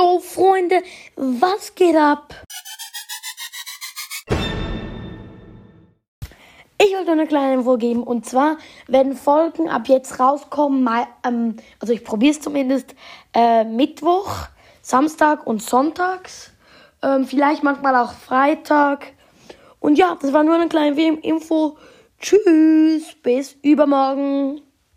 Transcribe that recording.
Yo, Freunde, was geht ab? Ich wollte eine kleine Info geben und zwar werden Folgen ab jetzt rauskommen, mal, ähm, also ich probiere es zumindest, äh, Mittwoch, Samstag und Sonntags, ähm, vielleicht manchmal auch Freitag. Und ja, das war nur eine kleine Info. Tschüss, bis übermorgen.